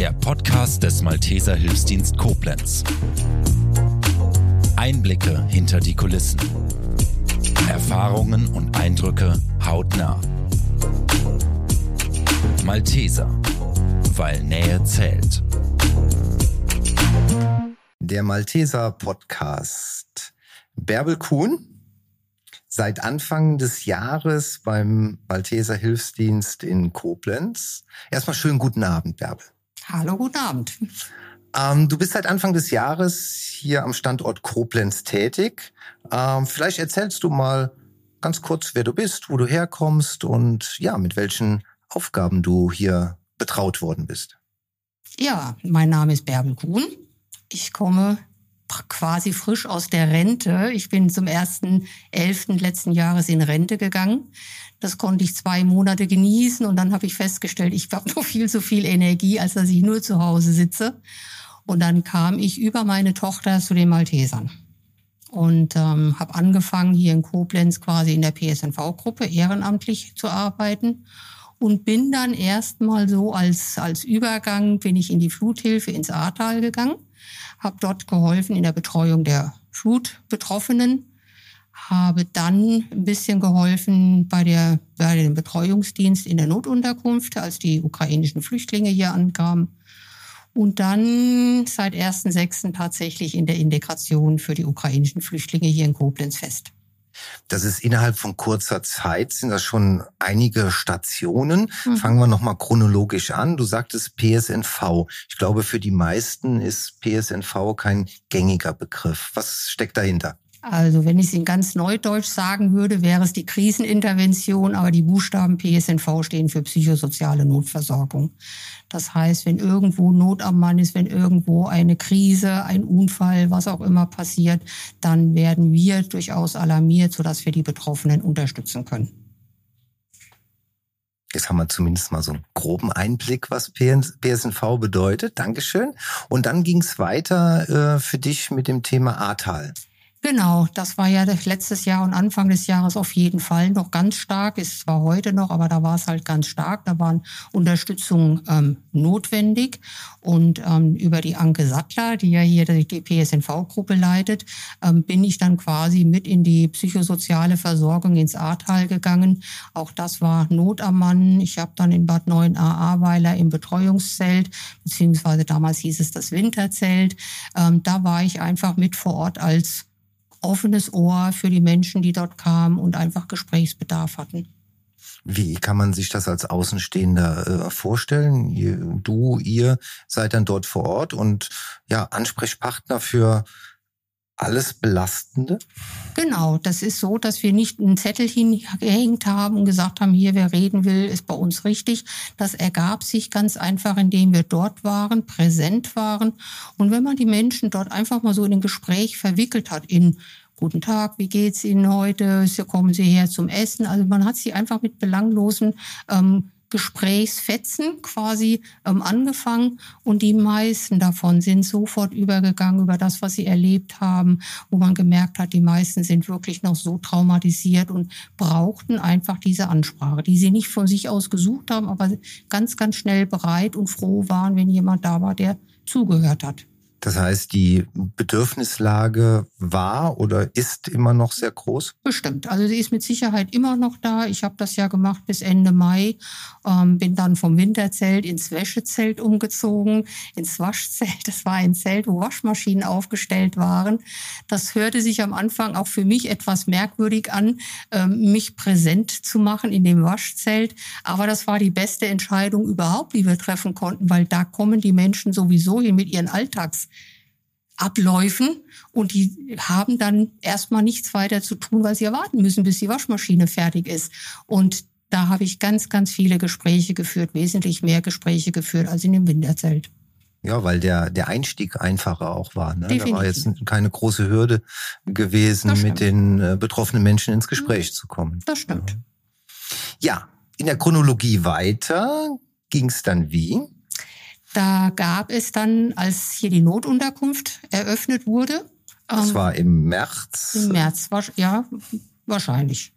der Podcast des Malteser Hilfsdienst Koblenz. Einblicke hinter die Kulissen. Erfahrungen und Eindrücke hautnah. Malteser, weil Nähe zählt. Der Malteser Podcast. Bärbel Kuhn, seit Anfang des Jahres beim Malteser Hilfsdienst in Koblenz. Erstmal schönen guten Abend, Bärbel. Hallo, guten Abend. Ähm, du bist seit Anfang des Jahres hier am Standort Koblenz tätig. Ähm, vielleicht erzählst du mal ganz kurz, wer du bist, wo du herkommst und ja, mit welchen Aufgaben du hier betraut worden bist. Ja, mein Name ist Bärbel Kuhn. Ich komme quasi frisch aus der Rente. Ich bin zum 1.11. letzten Jahres in Rente gegangen. Das konnte ich zwei Monate genießen und dann habe ich festgestellt, ich habe noch viel zu viel Energie, als dass ich nur zu Hause sitze. Und dann kam ich über meine Tochter zu den Maltesern und ähm, habe angefangen, hier in Koblenz quasi in der PSNV-Gruppe ehrenamtlich zu arbeiten und bin dann erstmal so als, als Übergang, bin ich in die Fluthilfe ins Ahrtal gegangen habe dort geholfen in der Betreuung der Flutbetroffenen, habe dann ein bisschen geholfen bei, der, bei dem Betreuungsdienst in der Notunterkunft, als die ukrainischen Flüchtlinge hier ankamen. Und dann seit 1.6. tatsächlich in der Integration für die ukrainischen Flüchtlinge hier in Koblenz fest. Das ist innerhalb von kurzer Zeit, sind das schon einige Stationen. Mhm. Fangen wir nochmal chronologisch an. Du sagtest PSNV. Ich glaube, für die meisten ist PSNV kein gängiger Begriff. Was steckt dahinter? Also wenn ich es in ganz Neudeutsch sagen würde, wäre es die Krisenintervention, aber die Buchstaben PSNV stehen für psychosoziale Notversorgung. Das heißt, wenn irgendwo Not am Mann ist, wenn irgendwo eine Krise, ein Unfall, was auch immer passiert, dann werden wir durchaus alarmiert, sodass wir die Betroffenen unterstützen können. Jetzt haben wir zumindest mal so einen groben Einblick, was PSNV bedeutet. Dankeschön. Und dann ging es weiter äh, für dich mit dem Thema Ahrtal. Genau, das war ja letztes Jahr und Anfang des Jahres auf jeden Fall noch ganz stark. Ist zwar heute noch, aber da war es halt ganz stark. Da waren Unterstützung ähm, notwendig. Und ähm, über die Anke Sattler, die ja hier die PSNV-Gruppe leitet, ähm, bin ich dann quasi mit in die psychosoziale Versorgung ins Ahrtal gegangen. Auch das war Not am Mann. Ich habe dann in Bad 9 a Ahrweiler im Betreuungszelt, beziehungsweise damals hieß es das Winterzelt. Ähm, da war ich einfach mit vor Ort als offenes Ohr für die Menschen, die dort kamen und einfach Gesprächsbedarf hatten. Wie kann man sich das als Außenstehender äh, vorstellen? Du, ihr seid dann dort vor Ort und ja, Ansprechpartner für alles Belastende? Genau, das ist so, dass wir nicht einen Zettel hingehängt haben und gesagt haben, hier, wer reden will, ist bei uns richtig. Das ergab sich ganz einfach, indem wir dort waren, präsent waren. Und wenn man die Menschen dort einfach mal so in ein Gespräch verwickelt hat, in Guten Tag, wie geht's Ihnen heute? Kommen Sie her zum Essen? Also man hat sie einfach mit belanglosen ähm, Gesprächsfetzen quasi ähm, angefangen und die meisten davon sind sofort übergegangen über das, was sie erlebt haben, wo man gemerkt hat, die meisten sind wirklich noch so traumatisiert und brauchten einfach diese Ansprache, die sie nicht von sich aus gesucht haben, aber ganz, ganz schnell bereit und froh waren, wenn jemand da war, der zugehört hat. Das heißt, die Bedürfnislage war oder ist immer noch sehr groß? Bestimmt. Also sie ist mit Sicherheit immer noch da. Ich habe das ja gemacht bis Ende Mai, ähm, bin dann vom Winterzelt ins Wäschezelt umgezogen, ins Waschzelt. Das war ein Zelt, wo Waschmaschinen aufgestellt waren. Das hörte sich am Anfang auch für mich etwas merkwürdig an, ähm, mich präsent zu machen in dem Waschzelt. Aber das war die beste Entscheidung überhaupt, die wir treffen konnten, weil da kommen die Menschen sowieso hin mit ihren Alltags Abläufen und die haben dann erstmal nichts weiter zu tun, weil sie erwarten müssen, bis die Waschmaschine fertig ist. Und da habe ich ganz, ganz viele Gespräche geführt, wesentlich mehr Gespräche geführt als in dem Winterzelt. Ja, weil der, der Einstieg einfacher auch war. Ne? Da war jetzt keine große Hürde gewesen, mit den äh, betroffenen Menschen ins Gespräch zu kommen. Das stimmt. Ja, in der Chronologie weiter ging es dann wie? Da gab es dann, als hier die Notunterkunft eröffnet wurde. Das ähm, war im März. Im März, war, ja, wahrscheinlich,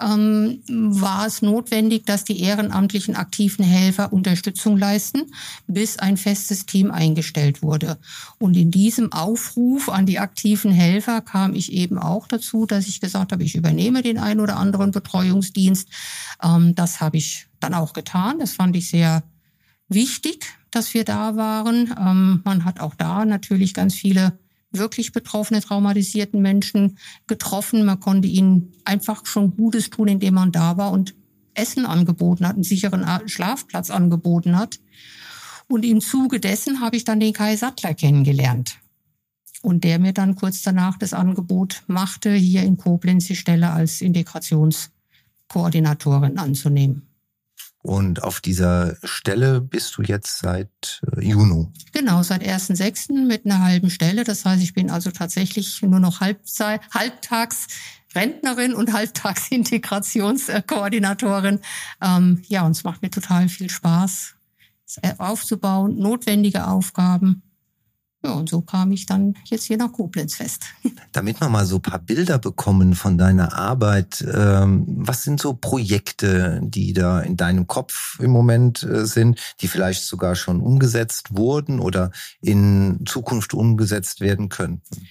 ähm, war es notwendig, dass die ehrenamtlichen aktiven Helfer Unterstützung leisten, bis ein festes Team eingestellt wurde. Und in diesem Aufruf an die aktiven Helfer kam ich eben auch dazu, dass ich gesagt habe, ich übernehme den einen oder anderen Betreuungsdienst. Ähm, das habe ich dann auch getan. Das fand ich sehr wichtig, dass wir da waren. Ähm, man hat auch da natürlich ganz viele wirklich betroffene, traumatisierten Menschen getroffen. Man konnte ihnen einfach schon Gutes tun, indem man da war und Essen angeboten hat, einen sicheren Schlafplatz angeboten hat. Und im Zuge dessen habe ich dann den Kai Sattler kennengelernt. Und der mir dann kurz danach das Angebot machte, hier in Koblenz die Stelle als Integrationskoordinatorin anzunehmen. Und auf dieser Stelle bist du jetzt seit äh, Juni. Genau, seit 1.6. mit einer halben Stelle. Das heißt, ich bin also tatsächlich nur noch Halbzeit, halbtags Rentnerin und halbtags Integrationskoordinatorin. Ähm, ja, und es macht mir total viel Spaß, aufzubauen, notwendige Aufgaben ja, und so kam ich dann jetzt hier nach Koblenz fest. Damit wir mal so ein paar Bilder bekommen von deiner Arbeit, ähm, was sind so Projekte, die da in deinem Kopf im Moment äh, sind, die vielleicht sogar schon umgesetzt wurden oder in Zukunft umgesetzt werden könnten?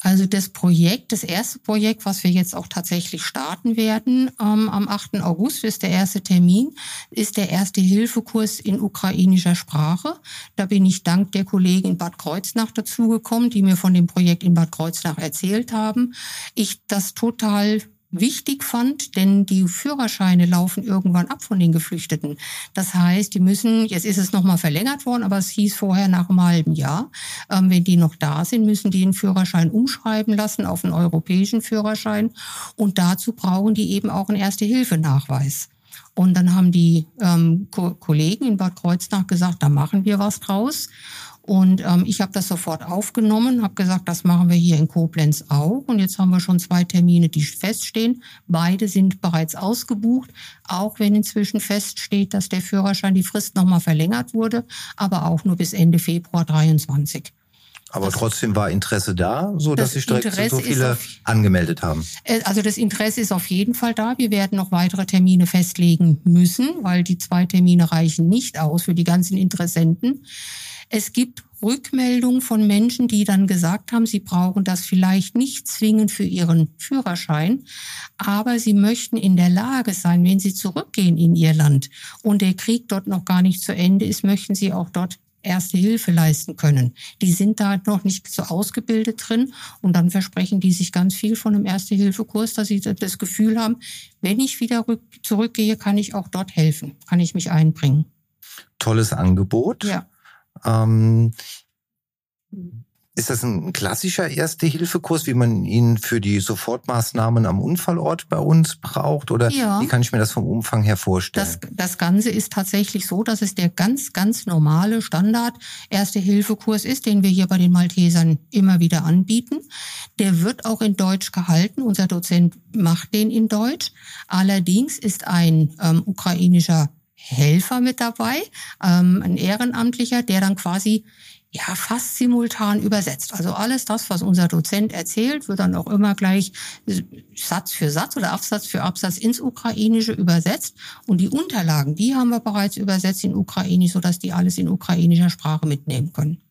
Also das Projekt, das erste Projekt, was wir jetzt auch tatsächlich starten werden, ähm, am 8. August ist der erste Termin, ist der erste Hilfekurs in ukrainischer Sprache. Da bin ich dank der Kollegen in Bad Kreuznach dazugekommen, die mir von dem Projekt in Bad Kreuznach erzählt haben. Ich das total wichtig fand, denn die Führerscheine laufen irgendwann ab von den Geflüchteten. Das heißt, die müssen, jetzt ist es nochmal verlängert worden, aber es hieß vorher nach einem halben Jahr, ähm, wenn die noch da sind, müssen die den Führerschein umschreiben lassen auf einen europäischen Führerschein und dazu brauchen die eben auch einen Erste-Hilfe-Nachweis. Und dann haben die ähm, Ko Kollegen in Bad Kreuznach gesagt, da machen wir was draus. Und ähm, ich habe das sofort aufgenommen, habe gesagt, das machen wir hier in Koblenz auch. Und jetzt haben wir schon zwei Termine, die feststehen. Beide sind bereits ausgebucht, auch wenn inzwischen feststeht, dass der Führerschein die Frist nochmal verlängert wurde, aber auch nur bis Ende Februar 23. Aber das, trotzdem war Interesse da, so dass sich direkt Interesse so viele auf, angemeldet haben. Äh, also das Interesse ist auf jeden Fall da. Wir werden noch weitere Termine festlegen müssen, weil die zwei Termine reichen nicht aus für die ganzen Interessenten. Es gibt Rückmeldungen von Menschen, die dann gesagt haben, sie brauchen das vielleicht nicht zwingend für ihren Führerschein, aber sie möchten in der Lage sein, wenn sie zurückgehen in ihr Land und der Krieg dort noch gar nicht zu Ende ist, möchten sie auch dort erste Hilfe leisten können. Die sind da noch nicht so ausgebildet drin und dann versprechen die sich ganz viel von einem Erste-Hilfe-Kurs, dass sie das Gefühl haben, wenn ich wieder zurückgehe, kann ich auch dort helfen, kann ich mich einbringen. Tolles Angebot. Ja. Ähm, ist das ein klassischer Erste-Hilfe-Kurs, wie man ihn für die Sofortmaßnahmen am Unfallort bei uns braucht? Oder ja. wie kann ich mir das vom Umfang her vorstellen? Das, das Ganze ist tatsächlich so, dass es der ganz, ganz normale Standard Erste-Hilfe-Kurs ist, den wir hier bei den Maltesern immer wieder anbieten. Der wird auch in Deutsch gehalten. Unser Dozent macht den in Deutsch. Allerdings ist ein ähm, ukrainischer Helfer mit dabei, ähm, ein Ehrenamtlicher, der dann quasi ja fast simultan übersetzt. Also alles das, was unser Dozent erzählt, wird dann auch immer gleich Satz für Satz oder Absatz für Absatz ins Ukrainische übersetzt. Und die Unterlagen, die haben wir bereits übersetzt in Ukrainisch, sodass die alles in ukrainischer Sprache mitnehmen können.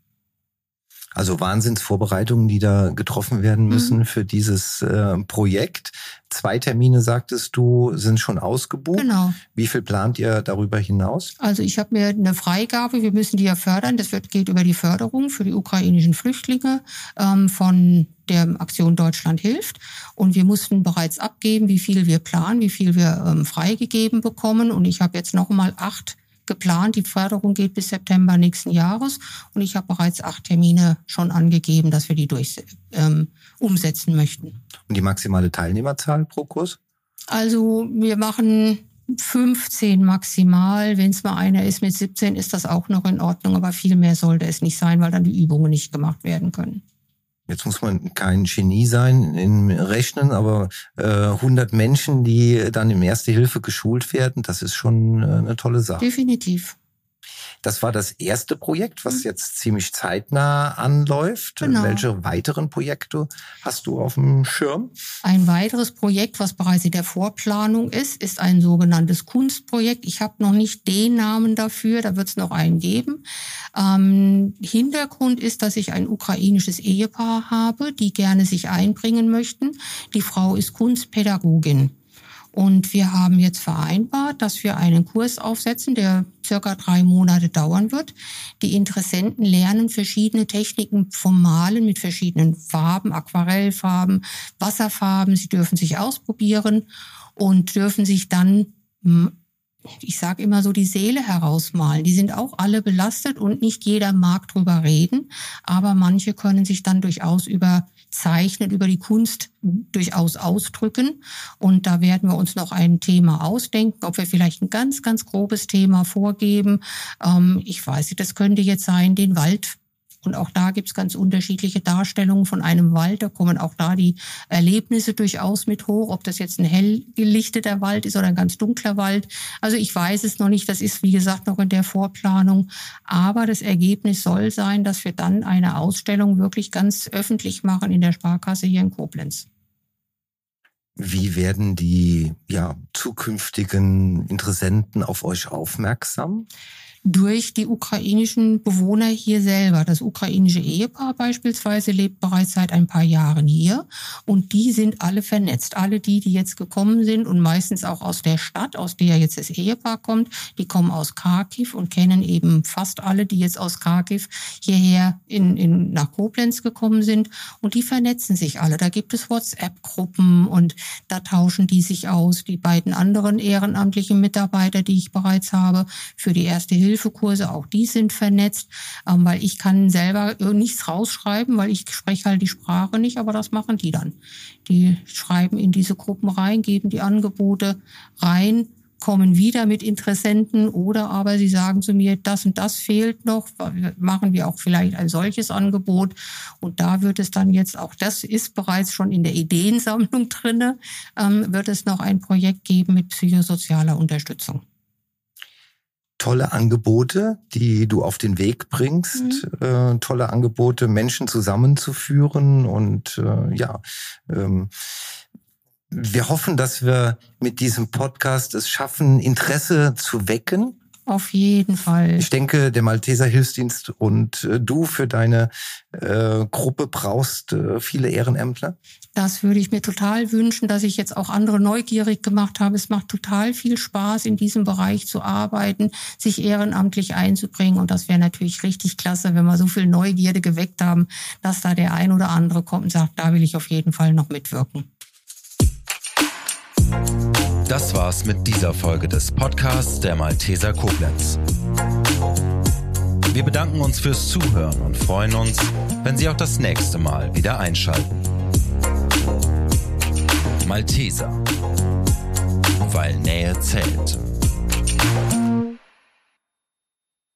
Also Wahnsinnsvorbereitungen, die da getroffen werden mhm. müssen mhm. für dieses äh, Projekt. Zwei Termine, sagtest du, sind schon ausgebucht. Genau. Wie viel plant ihr darüber hinaus? Also ich habe mir eine Freigabe, wir müssen die ja fördern. Das wird, geht über die Förderung für die ukrainischen Flüchtlinge ähm, von der Aktion Deutschland hilft. Und wir mussten bereits abgeben, wie viel wir planen, wie viel wir ähm, freigegeben bekommen. Und ich habe jetzt noch mal acht geplant. Die Förderung geht bis September nächsten Jahres und ich habe bereits acht Termine schon angegeben, dass wir die durch, ähm, umsetzen möchten. Und die maximale Teilnehmerzahl pro Kurs? Also wir machen 15 maximal. Wenn es mal einer ist mit 17, ist das auch noch in Ordnung, aber viel mehr sollte es nicht sein, weil dann die Übungen nicht gemacht werden können. Jetzt muss man kein Genie sein im Rechnen, aber äh, 100 Menschen, die dann im Erste Hilfe geschult werden, das ist schon äh, eine tolle Sache. Definitiv. Das war das erste Projekt, was mhm. jetzt ziemlich zeitnah anläuft. Genau. Welche weiteren Projekte hast du auf dem Schirm? Ein weiteres Projekt, was bereits in der Vorplanung ist, ist ein sogenanntes Kunstprojekt. Ich habe noch nicht den Namen dafür, da wird es noch einen geben. Ähm, Hintergrund ist, dass ich ein ukrainisches Ehepaar habe, die gerne sich einbringen möchten. Die Frau ist Kunstpädagogin. Und wir haben jetzt vereinbart, dass wir einen Kurs aufsetzen, der circa drei Monate dauern wird. Die Interessenten lernen verschiedene Techniken vom Malen mit verschiedenen Farben, Aquarellfarben, Wasserfarben. Sie dürfen sich ausprobieren und dürfen sich dann ich sage immer so, die Seele herausmalen. Die sind auch alle belastet und nicht jeder mag drüber reden, aber manche können sich dann durchaus über Zeichnen, über die Kunst durchaus ausdrücken. Und da werden wir uns noch ein Thema ausdenken, ob wir vielleicht ein ganz, ganz grobes Thema vorgeben. Ähm, ich weiß nicht, das könnte jetzt sein, den Wald und auch da gibt es ganz unterschiedliche Darstellungen von einem Wald. Da kommen auch da die Erlebnisse durchaus mit hoch, ob das jetzt ein hell gelichteter Wald ist oder ein ganz dunkler Wald. Also ich weiß es noch nicht. Das ist, wie gesagt, noch in der Vorplanung. Aber das Ergebnis soll sein, dass wir dann eine Ausstellung wirklich ganz öffentlich machen in der Sparkasse hier in Koblenz. Wie werden die ja, zukünftigen Interessenten auf euch aufmerksam? Durch die ukrainischen Bewohner hier selber. Das ukrainische Ehepaar beispielsweise lebt bereits seit ein paar Jahren hier und die sind alle vernetzt. Alle die, die jetzt gekommen sind und meistens auch aus der Stadt, aus der jetzt das Ehepaar kommt, die kommen aus Kharkiv und kennen eben fast alle, die jetzt aus Kharkiv hierher in, in, nach Koblenz gekommen sind und die vernetzen sich alle. Da gibt es WhatsApp-Gruppen und da tauschen die sich aus. Die beiden anderen ehrenamtlichen Mitarbeiter, die ich bereits habe, für die erste Hilfe Hilfekurse, auch die sind vernetzt, ähm, weil ich kann selber nichts rausschreiben, weil ich spreche halt die Sprache nicht, aber das machen die dann. Die schreiben in diese Gruppen rein, geben die Angebote rein, kommen wieder mit Interessenten oder aber sie sagen zu mir, das und das fehlt noch, machen wir auch vielleicht ein solches Angebot und da wird es dann jetzt, auch das ist bereits schon in der Ideensammlung drinne, ähm, wird es noch ein Projekt geben mit psychosozialer Unterstützung tolle Angebote, die du auf den Weg bringst, mhm. äh, tolle Angebote, Menschen zusammenzuführen und äh, ja, ähm, wir hoffen, dass wir mit diesem Podcast es schaffen, Interesse zu wecken auf jeden Fall. Ich denke, der Malteser Hilfsdienst und äh, du für deine äh, Gruppe brauchst äh, viele Ehrenämtler. Das würde ich mir total wünschen, dass ich jetzt auch andere neugierig gemacht habe. Es macht total viel Spaß, in diesem Bereich zu arbeiten, sich ehrenamtlich einzubringen. Und das wäre natürlich richtig klasse, wenn wir so viel Neugierde geweckt haben, dass da der ein oder andere kommt und sagt, da will ich auf jeden Fall noch mitwirken. Das war's mit dieser Folge des Podcasts der Malteser Koblenz. Wir bedanken uns fürs Zuhören und freuen uns, wenn Sie auch das nächste Mal wieder einschalten. Malteser, weil Nähe zählt.